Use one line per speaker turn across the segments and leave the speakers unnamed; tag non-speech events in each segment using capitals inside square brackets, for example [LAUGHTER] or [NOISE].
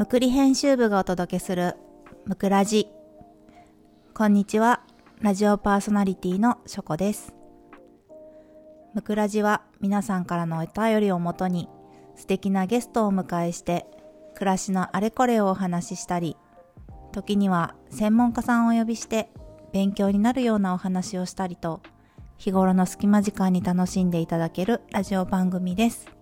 むくり編集部がお届けするむくラジこんにちは。ラジオパーソナリティのしょこです。むくラジは皆さんからのお便りをもとに素敵なゲストをお迎えして暮らしのあれこれをお話ししたり時には専門家さんをお呼びして勉強になるようなお話をしたりと日頃の隙間時間に楽しんでいただけるラジオ番組です。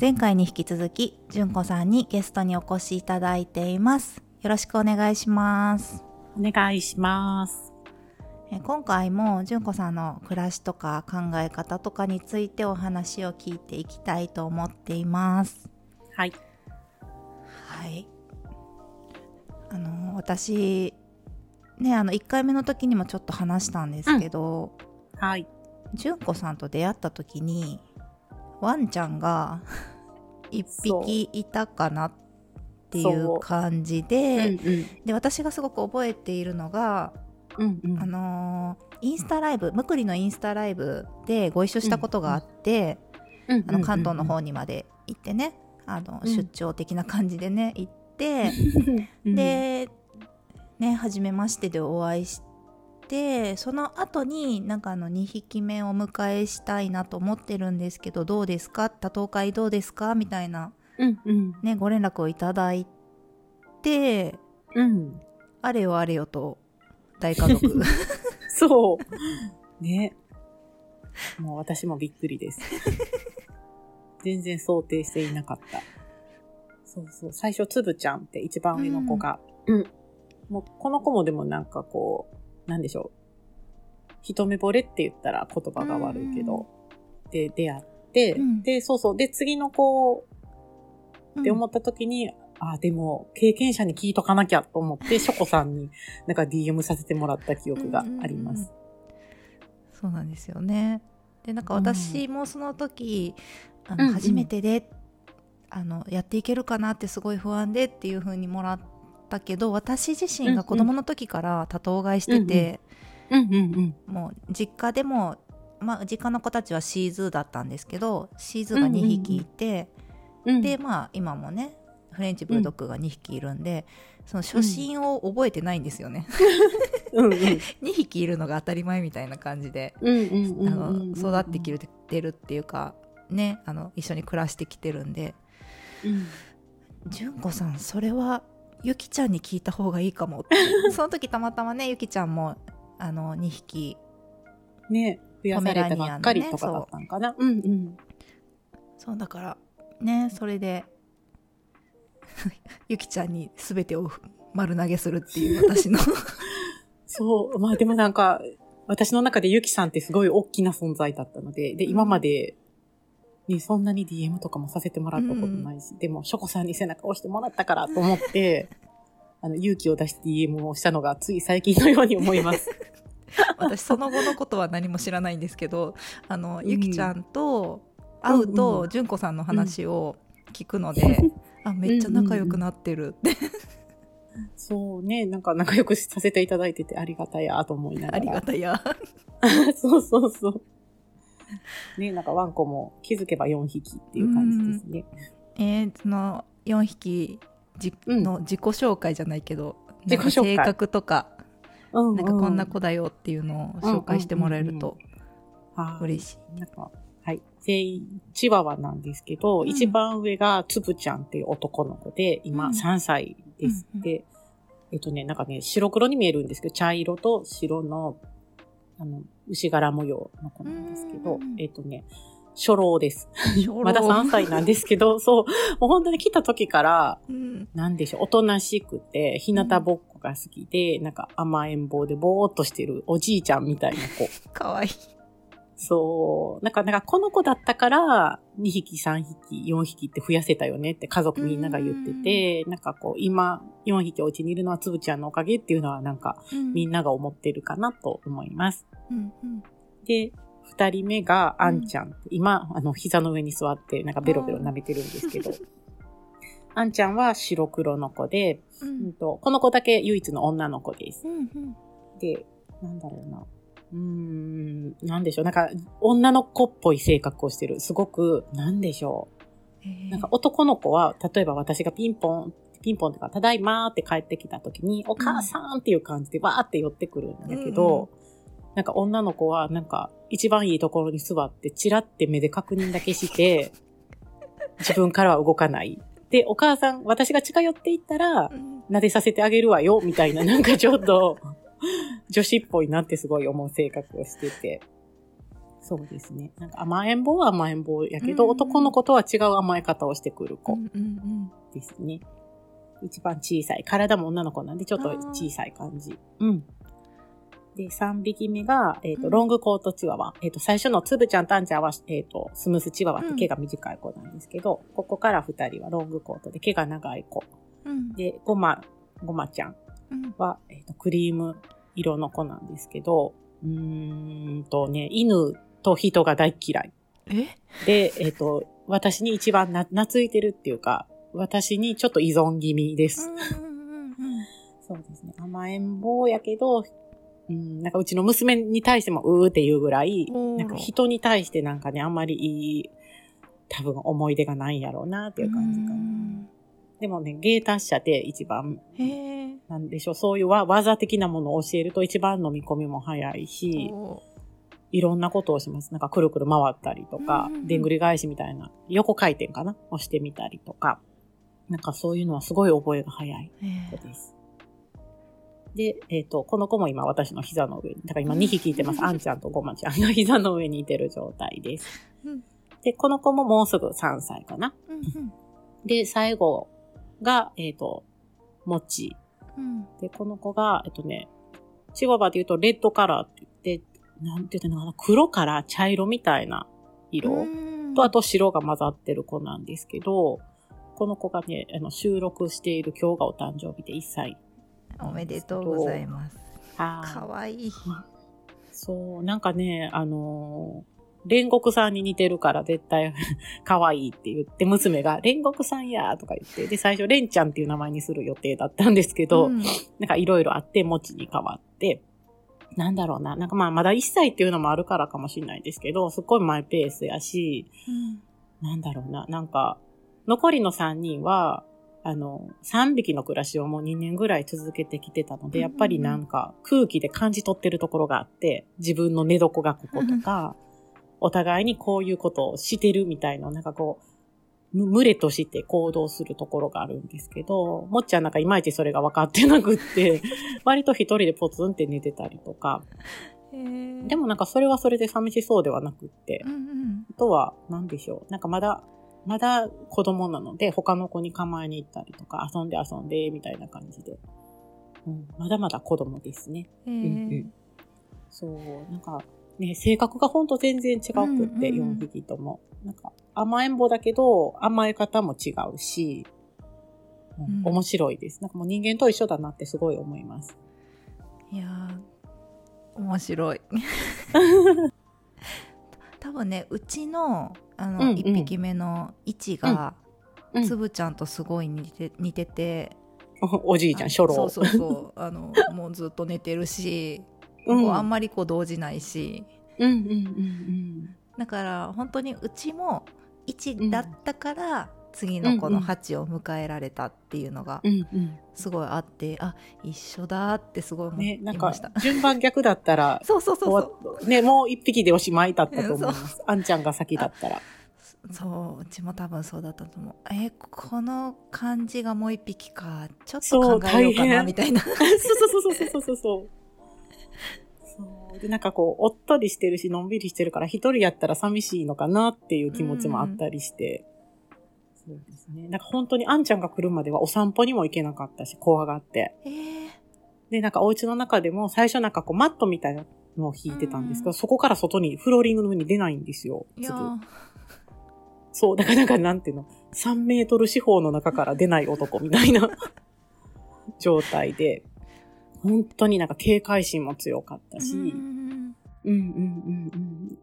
前回に引き続き純子さんにゲストにお越しいただいていますよろしくお願いします
お願いします。
え今回も純子さんの暮らしとか考え方とかについてお話を聞いていきたいと思っています
はい。
はい。あの、私、ね、あの、1回目の時にもちょっと話したんですけど、
はい。
純子さんと出会った時に、ワンちゃんが [LAUGHS] 1匹いたかなってい
そう。う
感じ
うん。
で、で、私がすごく覚えているのが、
うん。うん。うん
あのーインスタライブ、むくりのインスタライブでご一緒したことがあって、
うん
あの関東の方にまで行ってね、あの、
うん。
出張的な感じでね、行って、
うん、
で、ね、初めましてでお会いして、その後になんかあの2匹目をお迎えしたいなと思ってるんですけど、どうですか？多頭会どうですか？みたいな
うんうん。
ね、ご連絡をいただいて、
うん。
あれよあれよと大家族。[LAUGHS]
そう。ね。もう私もびっくりです。[LAUGHS] 全然想定していなかった。そうそう。最初、つぶちゃんって一番上の子が。うん。もう、この子もでもなんかこう、なんでしょう。一目惚れって言ったら言葉が悪いけど、で、出会って、
うん
で、そうそう。で、次の子って思った時に、あ、でも、経験者に聞いとかなきゃと思って、[LAUGHS] ショコさんになんか DM させてもらった記憶があります。
うんうんうんそうなんですよね。でなんか私もその時、あの
うんうん
初めてで、あのやっていけるかなってすごい不安でっていう風にもらったけど私自身が子供の時から多頭飼いしてて、
うんうんうん。
もう実家でも、まあ、実家の子たちはシーズーだったんですけどシーズーが2匹いて、
うん、
でまあ今もねフレンチブルドッグが2匹いるんで、その初心を覚えてないんですよね。
うんうん。[LAUGHS]
2匹いるのが当たり前みたいな感じで、育ってきてるっていうかねあの一緒に暮らしてきてるんで
うん。
純子さんそれはゆきちゃんに聞いた方がいいかもって [LAUGHS] その時たまたまねゆきちゃんもあの2匹
ね、増やされたばっかりとかだったんかな。うんうん。
そうだからねそれで [LAUGHS] ゆきちゃんに全てを丸投げするっていう私の [LAUGHS]
そう。まあでもなんか、私の中でゆきさんってすごい大きな存在だったので、で、今まで、ね、そんなに DM とかもさせてもらったことないし、でも、ショコさんに背中を押してもらったからと思って、[LAUGHS] あの、勇気を出して DM をしたのがつい最近のように思います。[LAUGHS]
私その後のことは何も知らないんですけどあの、
うん。
ゆきちゃんと会う
うん
と純子さんの話を聞くので、[LAUGHS] あめっちゃ仲良くなってるって、
そうね、なんか仲良くさせていただいててありがたやと思いながら。
ありがたや。
そうそうそう。[LAUGHS] ね、なんかワンコも気づけば4匹っていう感じですね。
えーその4匹じ
うん
の自己紹介じゃないけど、
自己紹介
性格とか、
うん、
なんかこんな子だよっていうのを紹介してもらえると
はい
嬉しい。
なんか、はい。全員、チワワなんですけど、
うん
一番上がつぶちゃんっていう男の子で、今
うん
3歳です。
うんうん
で、えっとね、なんかね、白黒に見えるんですけど、茶色と白の、あの、牛柄模様の子なんですけど
うん、
えっとね、初老です。まだ3歳なんですけど、[LAUGHS] そう、もう本当に来た時から、
うん
なんでしょう、おとなしくて、日向ぼっこが好きで、なんか甘えん坊でぼーっとしてるおじいちゃんみたいな子。[LAUGHS]
かわいい。
そう。なんか、なんかこの子だったから、2匹、3匹、4匹って増やせたよねって家族みんなが言ってて、なんかこう、今、4匹お家にいるのはつぶちゃんのおかげっていうのはなんか、みん
な、
なが思ってるかなと思います。
うんうん
で、二人目があんちゃん。今、あの、膝の上に座って、なんかベロベロ舐めてるんですけど、あんちゃんは白黒の子で、
う
うんんと、この子だけ唯一の女の子です。
うんうん
で、なんだろうな。うーん、なんでしょう。なんか、女の子っぽい性格をしてる。すごく、なんでしょう。なんか男の子は、例えば私がピンポン、ピンポンとか、ただいまーって帰ってきた時に、お母さんっていう感じでわーって寄ってくるんだけど、なんか女の子は、なんか一番いいところに座って、チラって目で確認だけして、自分からは動かない。で、お母さん、私が近寄っていったら、撫でさせてあげるわよ、みたいな、なんかちょっと、[LAUGHS] 女子っぽいなってすごい思う性格をしてて。そうですね。なんか甘えん坊は甘えん坊やけど、うんうん、男の子とは違う甘え方をしてくる子ですね。一番小さい。体も女の子なんでちょっと小さい感じ。うん。で、3匹目が、えっ、ー、と、ロングコートチワワ。えっ、ー、と、最初のつぶちゃん、たんちゃんは、えっ、ー、と、スムースチワワって毛が短い子なんですけど、うん、ここから2人はロングコートで毛が長い子。うん、で、ごま、ごまちゃんは、うん、えっ、と、クリーム色の子なんですけど、うーんとね、犬と人が大嫌い。
え？
で、えっ、と、私に一番な、懐いてるっていうか、私にちょっと依存気味です。そうですね。甘えん坊やけど、うん、なんかうちの娘に対してもうーっていうぐらい、なんか人に対してなんかね、あんまりいい、多分思い出がないんやろうなっていう感じかな。でもね、芸達者で一番、なんでしょう、そういう技的なものを教えると一番飲み込みも早いし、いろんなことをします。なんかくるくる回ったりとか、でんぐり返しみたいな、横回転かな？をしてみたりとか、なんかそういうのはすごい覚えが早い子です。で、えっ、ー、と、この子も今私の膝の上に、だから今2匹いてます。あんちゃんとごまちゃんが膝の上にいてる状態です。で、この子ももうすぐ3歳かな。で、最後が、えっ、ー、と、もち。で、この子が、えっ、ー、とね、チワワで言うとレッドカラーって言って、なんて言ってんのかな、黒から茶色みたいな色と、あと白が混ざってる子なんですけど、この子がね、あの、収録している今日がお誕生日で1歳。
おめでとうございます。かわいい。
そう、なんかね、あのー、煉獄さんに似てるから絶対 [LAUGHS] 可愛いって言って、娘が煉獄さんやとか言って、で、最初蓮ちゃんっていう名前にする予定だったんですけど、うん、なんかいろいろあって、もちに変わって、なんだろうな、なんかまあまだ1歳っていうのもあるからかもしれないですけど、すっごいマイペースやし、うん、なんだろうな、なんか、残りの3人は、あの、3匹の暮らしをもう2年ぐらい続けてきてたので、やっぱりなんか空気で感じ取ってるところがあって、自分の寝床がこことか、[LAUGHS] お互いにこういうことをしてるみたいな、なんかこう、群れとして行動するところがあるんですけど、もっちゃんなんかいまいちそれが分かってなくって、[LAUGHS] 割と一人でポツンって寝てたりとか、でもなんかそれはそれで寂しそうではなくって、うんうん、あとは、なんでしょう。なんかまだまだ子供なので、他の子に構えに行ったりとか、遊んで遊んで、みたいな感じで。うん、まだまだ子供ですね。うんうん、そう、なんか、ね、性格がほんと全然違くって、うんうん、4匹とも。なんか、甘えん坊だけど、甘え方も違うし、うん、面白いです。なんかもう人間と一緒だなってすごい思います。
いやー、面白い。[LAUGHS] 多分ねうちのあの、うんうん、1匹目の位置が、うん、つぶちゃんとすごい似て似てて [LAUGHS]
おじいちゃん初老
そうそうそうあのもうずっと寝てるし、うん、あんまりこう動じないし、
うんうんうんうん、
だから本当にうちも1だったから、次の子の8を迎えられたっていうのがすごいあって、うんうん、あ一緒だってすごい思いました、
ね、順番逆だったら [LAUGHS]
そうそうそう
ねもう1匹でおしまいだったと思います。あんちゃんが先だったら。
そううちも多分そうだったと思う。えこの感じがもう1匹か。ちょっと考えようかなみたいな。[LAUGHS] そう
そうそうそうそうそうそうで、なんかこう、おっとりしてるし、のんびりしてるから、一人やったら寂しいのかなっていう気持ちもあったりして、そうですね。なんか本当にあんちゃんが来るまではお散歩にも行けなかったし、怖がって。
えー、
で、なんかお家の中でも最初なんかこうマットみたいなのを引いてたんですけど、そこから外にフローリングの上に出ないんですよ。そう、だからなんかなんていうの、3メートル四方の中から出ない男みたいな [LAUGHS] 状態で、本当になんか警戒心も強かったし、うんうんうんうん。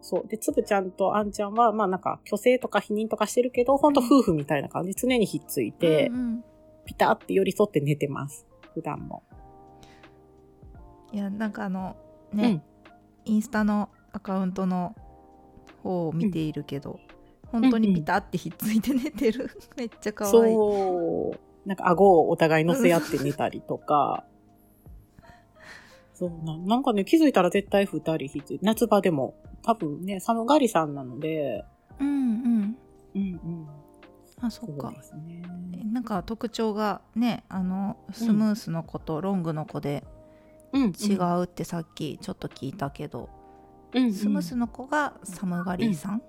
そう。で、つぶちゃんとあんちゃんは、まあなんか、虚勢とか否認とかしてるけど、ほんと夫婦みたいな感じ、常にひっついて、うんうん、ピタって寄り添って寝てます。普段も。
いや、なんかあの、ね、うん、インスタのアカウントの方を見ているけど、うん、本当にピタってひっついて寝てる。[LAUGHS] めっちゃ可愛い。
そう。なんか顎をお互い乗せ合って寝たりとか。そうな、なんかね、気づいたら絶対二人ひっつ夏場でも、多分ね、寒がりさんなので、
うんうん。
うんうん。
あ、そっか
う。ですね。
なんか特徴がね、あの、スムースの子とロングの子で
うん、
違うってさっきちょっと聞いたけど、
うん。うん、
スムースの子が寒がりさん、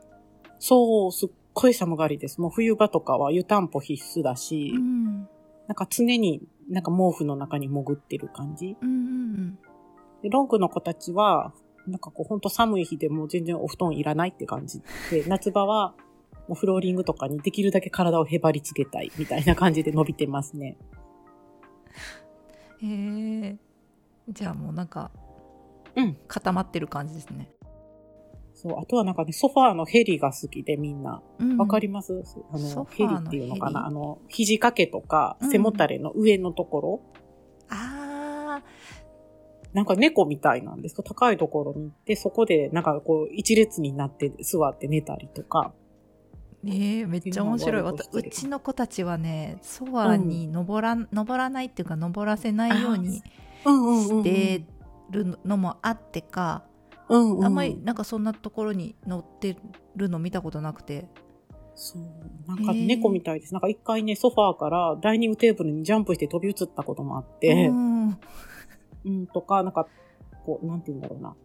そう、すっごい寒がりです。もう冬場とかは湯たんぽ必須だし、
うん、
なんか常になんか毛布の中に潜ってる感じ。
うんうん
で、ロングの子たちは、なんかこうほんと寒い日でも全然お布団いらないって感じで、[LAUGHS] 夏場はもうフローリングとかにできるだけ体をへばりつけたいみたいな感じで伸びてますね。
うん。へえ。じゃあもうなんか
うん。
固まってる感じですね。
そう。あとはなんかね、ソファーのヘリが好きでみんな。
うん
わかります、あ
ソ
の、ヘリっていうのかな？あの、肘掛けとか
うん
背もたれの上のところ、なんか猫みたいなんです。か高いところに行って、そこでなんかこう一列になって座って寝たりとか。
ねえめっちゃ面白い。
う
ちの子たちはねソファーに登ら,、登らないっていうか登らせないようにしてるのもあってか、
うんうん、
あんまりなんかそんなところに乗ってるの見たことなくて。
そう。なんか猫みたいです。なんか一回ね、ソファーからダイニングテーブルにジャンプして飛び移ったこともあって、
うん
うん、とか、なんか、こう、なんて言うんだろうな。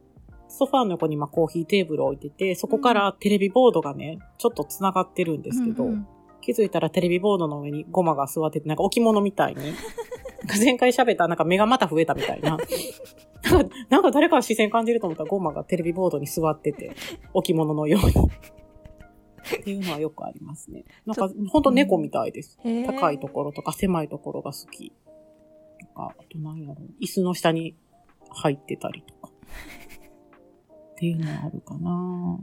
ソファーの横にまあコーヒーテーブルを置いてて、そこからテレビボードがね、ちょっと繋がってるんですけど、
うんうん
気づいたらテレビボードの上にゴマが座ってて、なんか置物みたいに。[LAUGHS] 前回喋ったなんか目がまた増えたみたいな。なんか、なんか誰か視線感じると思ったらゴマがテレビボードに座ってて、置物のように。っていうのはよくありますね。なんか、ほんと猫みたいです。高いところとか狭いところが好き。とか、あと何やろう。椅子の下に入ってたりとか。[LAUGHS] っていうのはあるかな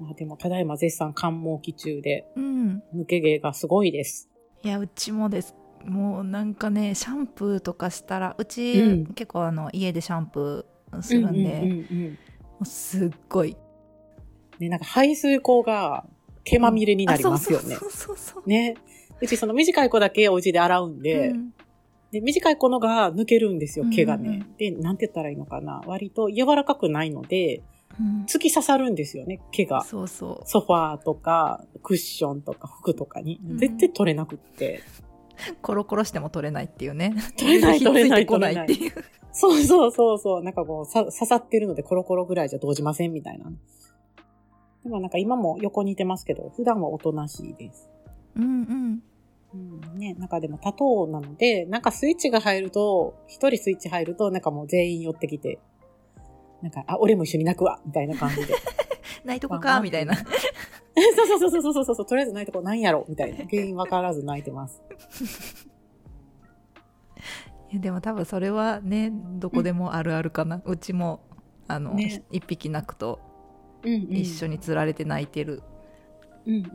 まあでも、ただいま絶賛寒毛期中で、
うん
抜け毛がすごいです。
いやうちもですもうなんかねシャンプーとかしたらうち、
うん
結構あの家でシャンプーするんで、
うんうんうんうん
もうすっごい
ね、なんか排水口が毛まみれになりますよね
あ。そうそうそうそう
ね。うちその短い子だけお家で洗うんで、
うん
で短い子のが抜けるんですよ、毛がね。
うんうん
で、なんて言ったらいいのかな。割と柔らかくないので、
うん
突き刺さるんですよね、毛が。
そうそう
ソファーとか、クッションとか服とかに。
うん
絶対取れなくって。
コロコロしても取れないっていうね
取れない [LAUGHS]
ひっつい
取れない
っていう
そうそうそうそう。なんかこう、さ刺さってるのでコロコロぐらいじゃ動じませんみたいな。でもなんか今も横にいてますけど、普段はおとなしいです。
うんうん
うん、ね、なんかでも多頭なので、なんかスイッチが入ると、一人スイッチ入ると、なんかもう全員寄ってきて、なんか、あ、俺も一緒に泣くわみたいな感じで。[LAUGHS]
泣いとこかみたいな [LAUGHS]
そうそうそうそうそうそうそう、とりあえず泣いとこなんやろみたいな。原因わからず泣いてます。[LAUGHS]
いやでも多分それはねどこでもあるあるかな、うちもあの、
ね
一匹泣くと
うん、うん。
一緒につられて泣いてる、
うんうんうんう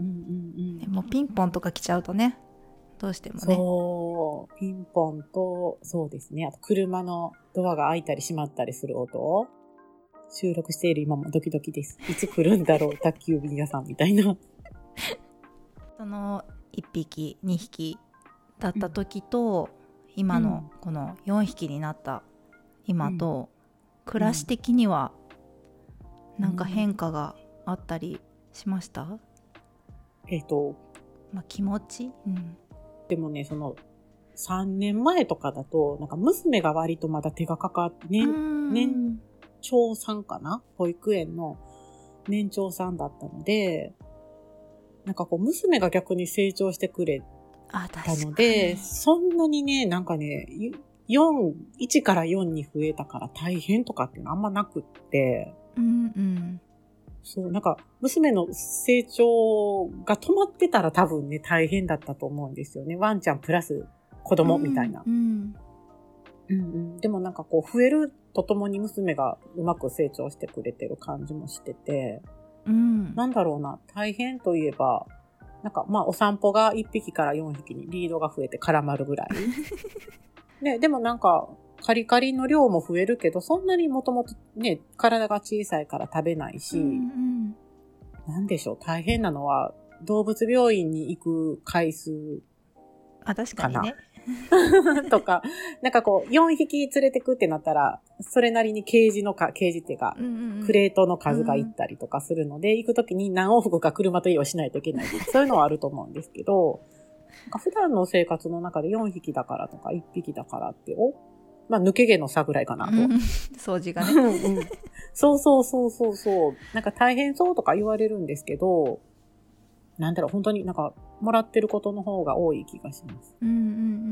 ん。
でもピンポンとか来ちゃうとねどうしてもね。
そう、ピンポンと、そうですね。あと車のドアが開いたり閉まったりする音。を収録している今もドキドキです。いつ来るんだろう、宅急便屋さんみたいな。
その1匹2匹だった時と、今のこの4匹になった今と、暮らし的にはなんか変化があったりしました、
えっ、と、
まあ、気持ち、うん、
でもね、その、3年前とかだと、なんか娘が割とまだ手がかかって、年、年長さんかな？保育園の年長さんだったので、なんかこう、娘が逆に成長してくれた
に
ので、そんなにね、なんかね、4、1から4に増えたから大変とかっていうのあんまなくって、
うんうん
そう、なんか、娘の成長が止まってたら多分ね、大変だったと思うんですよね。ワンちゃんプラス子供みたいな。
うん
うんうん、でもなんかこう、増えるとともに娘がうまく成長してくれてる感じもしてて、
うん
なんだろうな、大変といえば、なんかまあお散歩が1匹から4匹にリードが増えて絡まるぐらい。[LAUGHS] ね、でもなんか、カリカリの量も増えるけど、そんなにもともとね、体が小さいから食べないし、
うん
なんでしょう、大変なのは、動物病院に行く回数
あ、確かにね。[LAUGHS]
とか、なんかこう、4匹連れてくってなったら、それなりにケージのか、ケージっていうか、
うんうんうん
クレートの数が行ったりとかするので、行くときに何往復か車と移動しないといけない。[LAUGHS] そういうのはあると思うんですけど、なんか普段の生活の中で4匹だからとか1匹だからって、おまあ抜け毛の差ぐらいかなと。
うん掃除がね。[LAUGHS]
うんうんそうそうそうそうそう。なんか大変そうとか言われるんですけど、なんだろう、本当になんか、もらってることの方が多い気がします。
うんうんう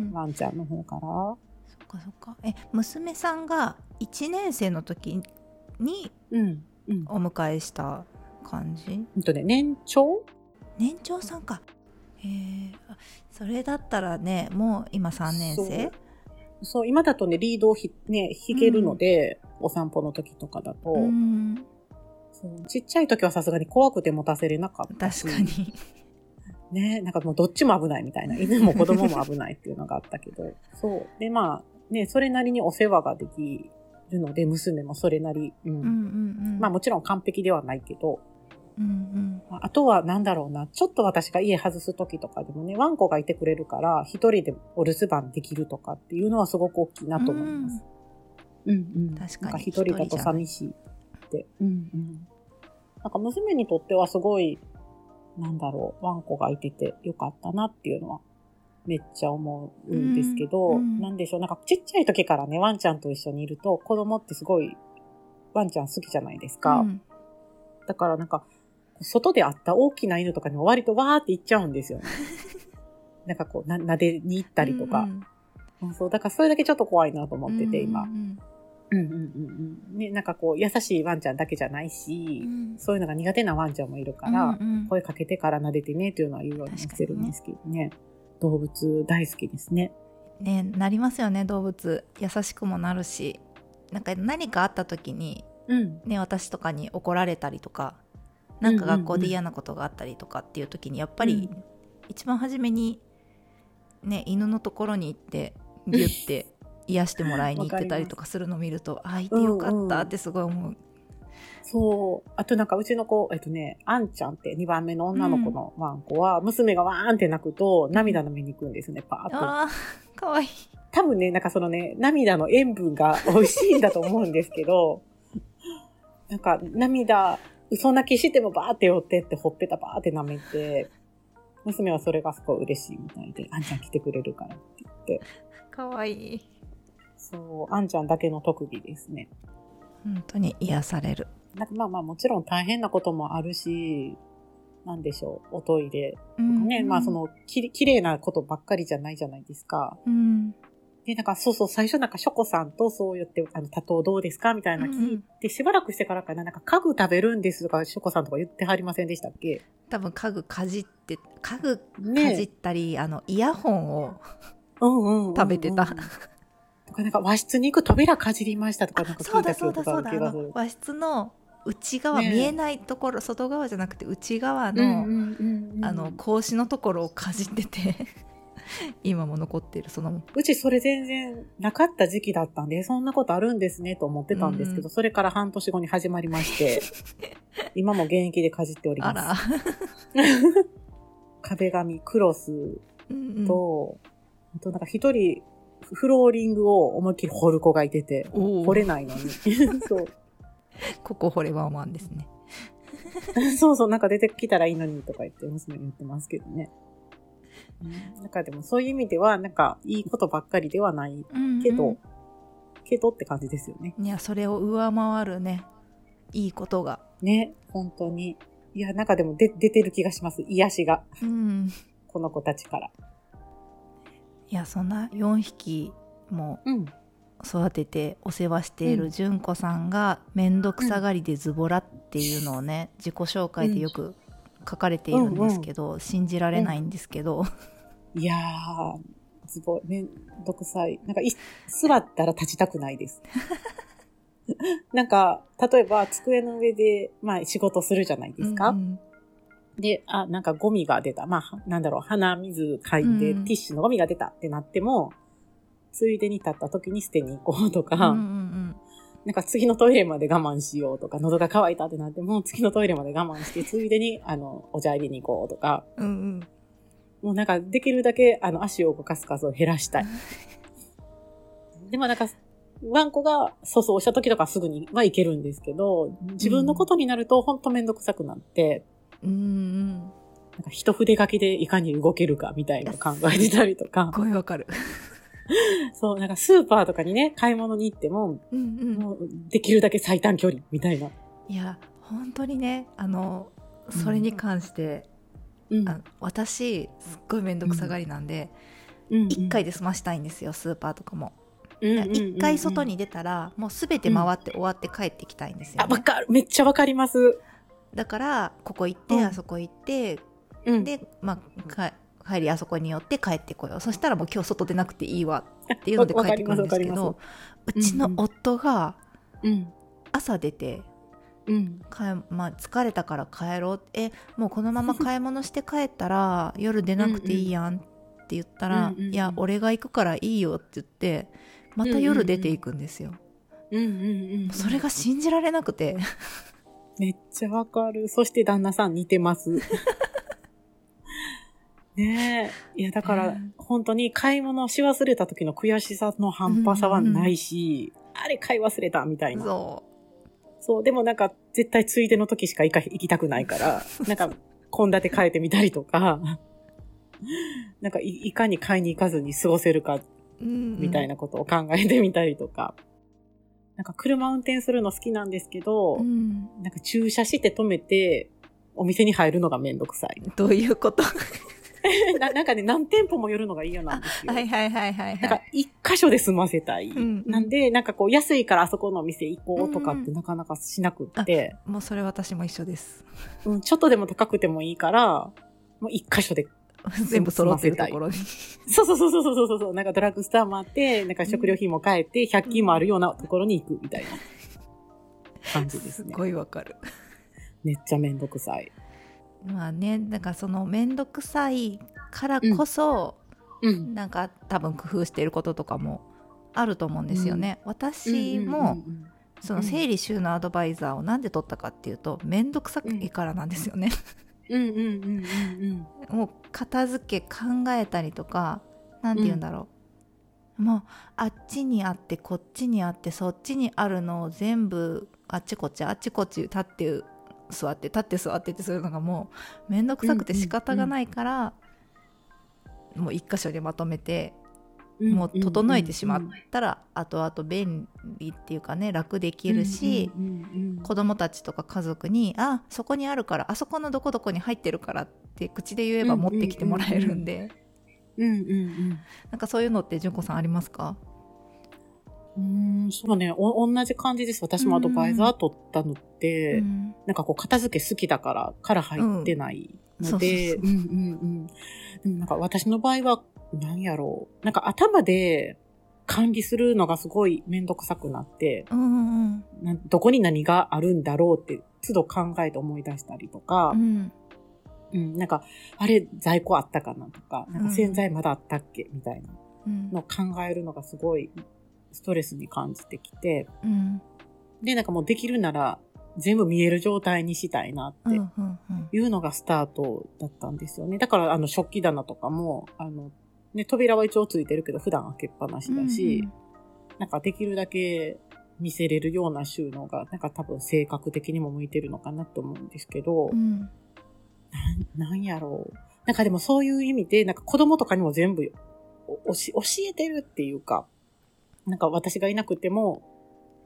ん。
ワンちゃんの方から。
そっかそっか。え、娘さんが1年生の時に
うん。うん。
お迎えした感じ？
ほんとね、年長？
年長さんか。へえ。あそれだったらね、もう今3年生？
そう、今だとね、リードをひ、ね、弾けるので、お散歩の時とかだと、
うん。
そうちっちゃい時はさすがに怖くて持たせれなかったし。
確かに。
ね、なんかもうどっちも危ないみたいな。犬も子供も危ないっていうのがあったけど。そう。で、まあ、ね、それなりにお世話ができるので、娘もそれなり、うん。
うんうんうん。
まあもちろん完璧ではないけど、
うんうん。
あとはなんだろうな、ちょっと私が家外す時とかでもね、ワンコがいてくれるから、一人でお留守番できるとかっていうのはすごく大きいなと思います。うんうん。
確かに
なんか一人だと寂しいって。うんうん。なんか娘にとってはすごい、なんだろう、ワンコがいててよかったなっていうのは、めっちゃ思うんですけど、
うんうん
なんでしょう、なんかちっちゃい時からね、ワンちゃんと一緒にいると、子供ってすごい、ワンちゃん好きじゃないですか。
うん
だからなんか、外で会った大きな犬とかにも割とわーって行っちゃうんですよね。[LAUGHS] なんかこう、な、撫でに行ったりとか。
うん
うんそう、だからそれだけちょっと怖いなと思ってて、今
う。ん
うんうんうんうん。ね、なんかこう、優しいワンちゃんだけじゃないし、
うん
そういうのが苦手なワンちゃんもいるから、
うんうん
声かけてから撫でてねっていうのは言うようにしてるんですけどね。動物大好きですね。
ねなりますよね動物優しくもなるしなんか何かあった時に
うん。
ね私とかに怒られたりとかなんか学校で嫌なことがあったりとかっていう時にやっぱり
うん
一番初めにね犬のところに行ってギュッて [LAUGHS] 癒してもらいに行ってたりとかするのを見るとあいてよかったってすごい思う。
そう。あとなんかうちの子、えっとね、あんちゃんって2番目の女の子のワンコは、娘がワーンって泣くと涙飲みに行くんですね、パーッと。
あーかわいい。
多分ね、なんかそのね、涙の塩分が美味しいんだと思うんですけど、[LAUGHS] なんか涙、嘘泣きしてもバーって寄ってってほっぺたバーって舐めて、娘はそれがすごい嬉しいみたいで、あんちゃん来てくれるからって言って。
かわいい。
そう、あんちゃんだけの特技ですね。
本当に癒される。
なんかまあまあもちろん大変なこともあるし、なんでしょう、おトイレとかね、まあそ、のきれ、綺麗なことばっかりじゃないじゃないですか。
うん、
で、なんかそうそう、最初なんかショコさんとそう言って、あの、多頭どうですかみたいな聞いて、しばらくしてからかな、なんか家具食べるんですとか、ショコさんとか言ってはりませんでしたっけ？
多分家具かじって家具かじっ
ね
たり、あのイヤホンを
うんうんうんうん
食べてた。
とか、なんか和室に行く扉かじりましたとか、なんか聞いた記
そうだそうだそうだ。和室の内側、
ね
見えないところ外側じゃなくて内側の、
うんうんうんうん。
あの格子のところをかじってて [LAUGHS] 今も残ってるその
うちそれ全然なかった時期だったんで、そんなことあるんですねと思ってたんですけど、
うん
それから半年後に始まりまして、[LAUGHS] 今も現役でかじっており
あ
ます。
ら、[LAUGHS]
壁紙、クロス
うんうん
と、あとなんか一人、フローリングを思いっきり掘る子がいてて、掘れないのに。そう。
ここ掘れワンワンですね
そうそう、なんか出てきたらいいのにとか言って娘に言ってますけどね。うんなんかでもそういう意味では、なんかいいことばっかりではないけど、
うんうん
けどって感じですよね。
いやそれを上回るねいいことが
ね、本当に。いや、なんかでも出出てる気がします。癒しが。
うん
この子たちから。
いやそんな4匹も
うん。
育ててお世話している純子さんが面倒くさがりでズボラっていうのをね自己紹介でよく書かれているんですけど、信じられないんですけど、
いやー、すごい、めんどくさい。なんかい、座ったら立ちたくないです。[LAUGHS] なんか、例えば机の上で、まあ仕事するじゃないですか。
うん
で、あ、なんかゴミが出た。まあ、なんだろう、鼻水かいて、
うん。
ティッシュのゴミが出たってなっても、ついでに立った時に捨てに行こうと
うん
か、
うん
なんか次のトイレまで我慢しようとか、喉が渇いたってなっても、次のトイレまで我慢して、ついでに、あの、お茶入れに行こうとか、
うんうん。
もうなんかできるだけ、あの、足を動かす数を減らしたい。[LAUGHS] でもなんか、ワンコが粗相した時とかすぐにはいけるんですけど、自分のことになるとほんとめんどくさくなって、
うんうん。
なんか一筆書きでいかに動けるかみたいな考えてたりとか、
声わかる。[LAUGHS] [LAUGHS]
そう、なんかスーパーとかにね、買い物に行っても、
うんうん。
もうできるだけ最短距離みたいな。
いや、本当にね、あの、それに関して、
うん
あ私、すっごいめんどくさがりなんで、
うん
一、回で済ましたいんですよ、スーパーとかも。一回外に出たら、もうすべて回って終わって帰ってきたいんですよ、
あ、
ね
わかる。めっちゃわかります。
だから、ここ行って、
うん
あそこ行って、
うん。
で、まあ、か帰りあそこに寄って帰ってこよう。そしたらもう今日外出なくていいわっていうので帰ってくるんですけど、うちの夫が
うん。
朝出て、
うん。
まあ、疲れたから帰ろうえもうこのまま買い物して帰ったら夜出なくていいやんって言ったら、
うんうんうん
いや俺が行くからいいよって言ってまた夜出ていくんですよ。それが信じられなくて
めっちゃわかる。そして旦那さん似てます。[LAUGHS] ねえ。いや、だから、
うん
本当に買い物し忘れた時の悔しさの半端さはないし、あれ買い忘れたみたいな。
そ
そう、でもなんか、絶対ついでの時しか行か行きたくないから、[LAUGHS] なんか、献立変えてみたりとか、[LAUGHS] なんかい、いかに買いに行かずに過ごせるか、みたいなことを考えてみたりとか。なんか、車運転するの好きなんですけど、
うん
なんか駐車して止めて、お店に入るのがめんどくさい。
どういうこと？[LAUGHS]
ななんかね、何店舗も寄るのが嫌なんですよ。
はいはいはいはい
なんか
はい、
一箇所で済ませたい。
ん
なんで、なんかこう、安いからあそこのお店行こうとかって
うんうん
なかなかしなくって、
もうそれ私も一緒です
うん、ちょっとでも高くてもいいから、もう一箇所で。[LAUGHS]
全部揃ってるところに
そうそうそうそうそうそうそう。なんかドラッグストアもあって、なんか食料品も買えて、100均もあるようなところに行くみたいな感じですすね。
ごいわかる
めっちゃめんどくさい。
まあねだからその面倒くさいからこそ、
うん。
なんか多分工夫していることとかもあると思うんですよね、私も
うん
その整理収納アドバイザーをなんで取ったかっていうと面倒くさいからなんですよね、
うんうんうんうんうん。[LAUGHS]
もう片付け考えたりとかなんて言うんだろう、もうあっちにあってこっちにあってそっちにあるのを全部あっちこっちあっちこっち立って座って立って座ってってするのがもう面倒くさくて仕方がないから、もう一箇所にまとめて
うん。
もう整えてしまったら後々便利っていうかね楽できるし、
うんうんうん
子供たちとか家族に「あそこにあるからあそこのどこどこに入ってるから」って口で言えば持ってきてもらえるんで、
うんうんうん
なんかそういうのって純子さんありますか？
うん。そうね、お、同じ感じです。私もアドバイザー取ったのって、
うん。
なんかこう、片付け好きだから、から入ってないので、
う
うんんうんうん。でもなんか私の場合は、なんやろう。なんか頭で管理するのがすごいめんどくさくなって、
うんうん
などこに何があるんだろうって、都度考えて思い出したりとか
う、ん。
うん、なんか、あれ在庫あったかなとか、なん
うん。
か洗剤まだあったっけみたいな
うん
のを考えるのがすごいストレスに感じてきて、
うん
で、なんかもうできるなら全部見える状態にしたいなって
うんうんうん
いうのがスタートだったんですよね。だからあの食器棚とかも、あの、ね、扉は一応ついてるけど普段開けっぱなしだし、なんかできるだけ見せれるような収納が、なんか多分性格的にも向いてるのかなと思うんですけど、
うん
なんなんやろう。なんかでもそういう意味で、なんか子供とかにも全部教えてるっていうか、なんか私がいなくても、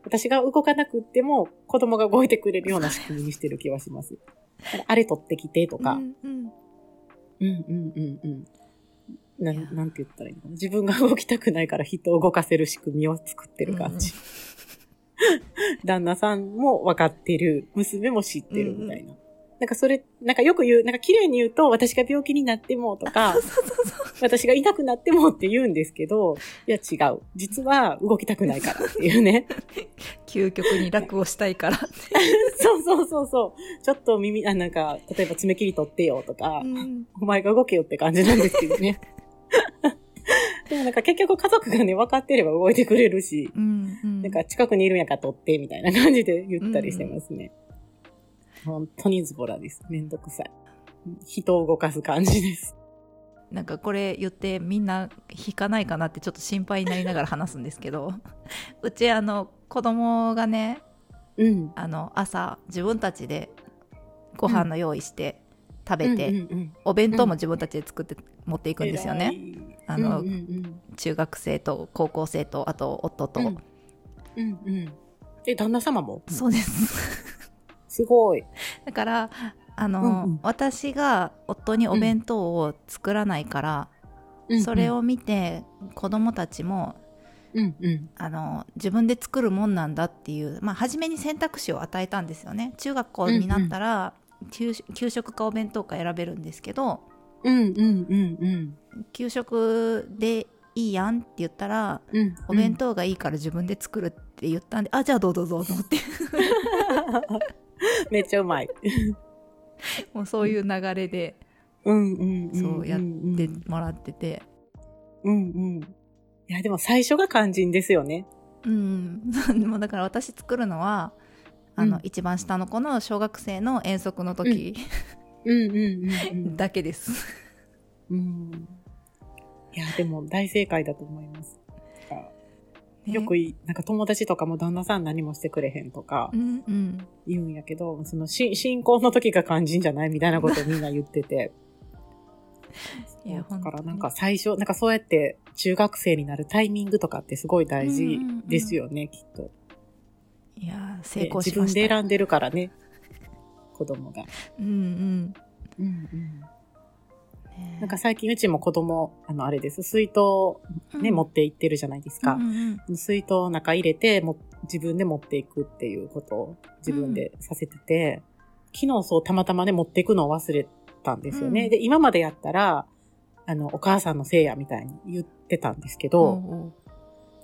私が動かなくっても子供が動いてくれるような仕組みにしてる気はします。あれ取ってきてとか、
うんうん
うんうんうんうん。ななんて言ったらいいの。自分が動きたくないから人を動かせる仕組みを作ってる感じ。[LAUGHS] 旦那さんも分かってる。娘も知ってるみたいな。なんかそれ、なんかよく言う、なんか綺麗に言うと、私が病気になってもとか、[LAUGHS] 私が痛くなってもって言うんですけど、いや違う。実は動きたくないからっていうね。[LAUGHS]
究極に楽をしたいから [LAUGHS]
そうそうそうそう。ちょっと耳、あ、なんか、例えば爪切り取ってよとか、
うん
お前が動けよって感じなんですけどね。でもなんか結局家族がね、分かってれば動いてくれるし、
うんうん。
なんか近くにいるんやから撮って、みたいな感じで言ったりしてますね。本当にズボラです。めんどくさい。人を動かす感じです。
なんかこれ言ってみんな引かないかなってちょっと心配になりながら話すんですけど [LAUGHS] うちあの子供がね
うん。
あの朝自分たちでご飯の用意して食べて、
うん
お弁当も自分たちで作って持っていくんですよね、あの
うんうんうん
中学生と高校生とあと夫と、
うんうんうん。え、旦那様も？
そうです
すごい。
だからあの、
うんうん
私が夫にお弁当を作らないから、それを見て子供たちも
うんうん。
あの自分で作るもんなんだっていう、まあ、初めに選択肢を与えたんですよね中学校になったら、給給食かお弁当か選べるんですけど
うんうんうんうん。
給食でいいやんって言ったら、
うん。
お弁当がいいから自分で作るって言ったんで、あじゃあどうぞどうぞって [LAUGHS] [LAUGHS]
めっちゃうまい。[LAUGHS]
もうそういう流れで
うんうんうん。
そうやっ
うん
てもらってて
うんうん。いや、でも最初が肝心ですよね。
うん、[LAUGHS] でもだから私作るのはあの、
うん
一番下の子の小学生の遠足の時、
うんうんうんうん。
だけです。
うん。いや、でも大正解だと思います。よくい、なんか友達とかも旦那さん何もしてくれへんとか
うんうん
言うんやけど、そのし進行の時が肝心じゃないみたいなことをみんな言ってて。[LAUGHS]
いや
だからなんか最初、なんかそうやって中学生になるタイミングとかってすごい大事ですよね、きっと。
いやー成
で
功しました
自分で選んでるからね、子供が。
うんうん
うんうん。
ね。
なんか最近うちも子供、あのあれです、水筒ね、
うん。
持って行ってるじゃないですか。
う。んうん
水筒の中入れても自分で持っていくっていうことを自分でさせてて、昨日そうたまたまね持っていくのを忘れたんですよね。
うん。
で、今までやったら、あの、お母さんのせいやみたいに言ってたんですけど、
おうおう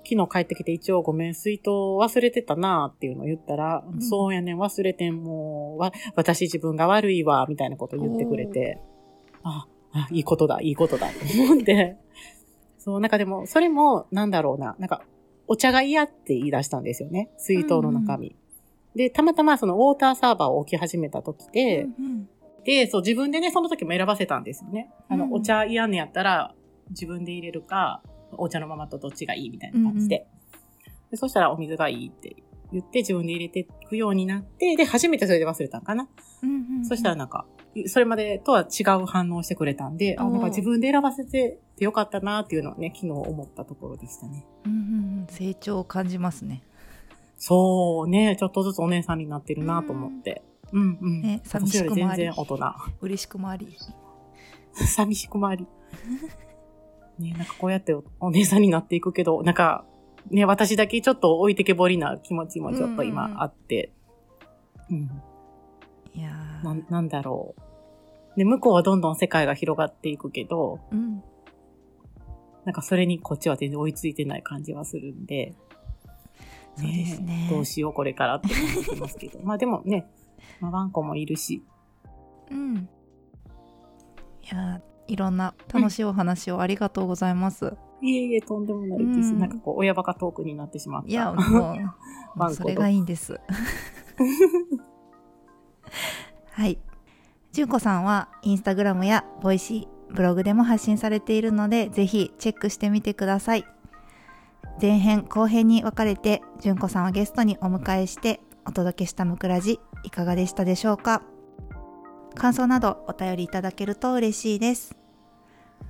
昨日帰ってきて一応ごめん、水筒忘れてたなっていうのを言ったら、
うん。
そうやねん、忘れてん、もう、わ、私自分が悪いわ、みたいなことを言ってくれて、あ、あ、[LAUGHS] いいことだ、いいことだ、と思って。そう、なんかでも、それも、なんだろうな、なんか、お茶が嫌って言い出したんですよね、水筒の中身。で、たまたまそのウォーターサーバーを置き始めた時で、
うん
で、そう、自分でね、その時も選ばせたんですよね。あの、
うん
お茶嫌ねやったら、自分で入れるか、お茶のままとどっちがいいみたいな感じで。でそしたら、お水がいいって言って、自分で入れていくようになって、で、初めてそれで忘れたんかな。
うんうんうん
そしたらなんか、それまでとは違う反応をしてくれたんで、あ、なんか自分で選ばせててよかったなっていうのをね、昨日思ったところでしたね。
うんうんうん成長を感じますね
そうね、ちょっとずつお姉さんになってるなと思って。うんうん。
ね寂しくもあり
り全然大人。
嬉しくもあり [LAUGHS]
寂しくもあり。ねなんかこうやっておお姉さんになっていくけど、なんか、ね、私だけちょっと置いてけぼりな気持ちもちょっと
うんうんうん
今あって。うん。
いやー
なん、なんだろう。で、向こうはどんどん世界が広がっていくけど、
うん
なんかそれにこっちは全然追いついてない感じはするんで。
そうですね
どうしようこれからって思ってますけど。[LAUGHS] まあでもね、まあワンコもいるし。
うんいやーいろんな楽しいお話をありがとうございます、
いえいえ、とんでもないです。
うん
なんかこう、親バカトークになってしまった。
いや [LAUGHS] もうそれがいいんです [LAUGHS] はい純子さんはインスタグラムや Voicyブログでも発信されているのでぜひチェックしてみてください。前編後編に分かれて純子さんをゲストにお迎えしてお届けしたムクラジいかがでしたでしょうか？感想などお便りいただけると嬉しいです。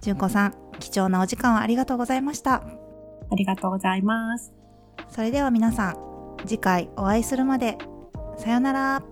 純子さん貴重なお時間をありがとうございました。
ありがとうございます。
それでは皆さん次回お会いするまでさようなら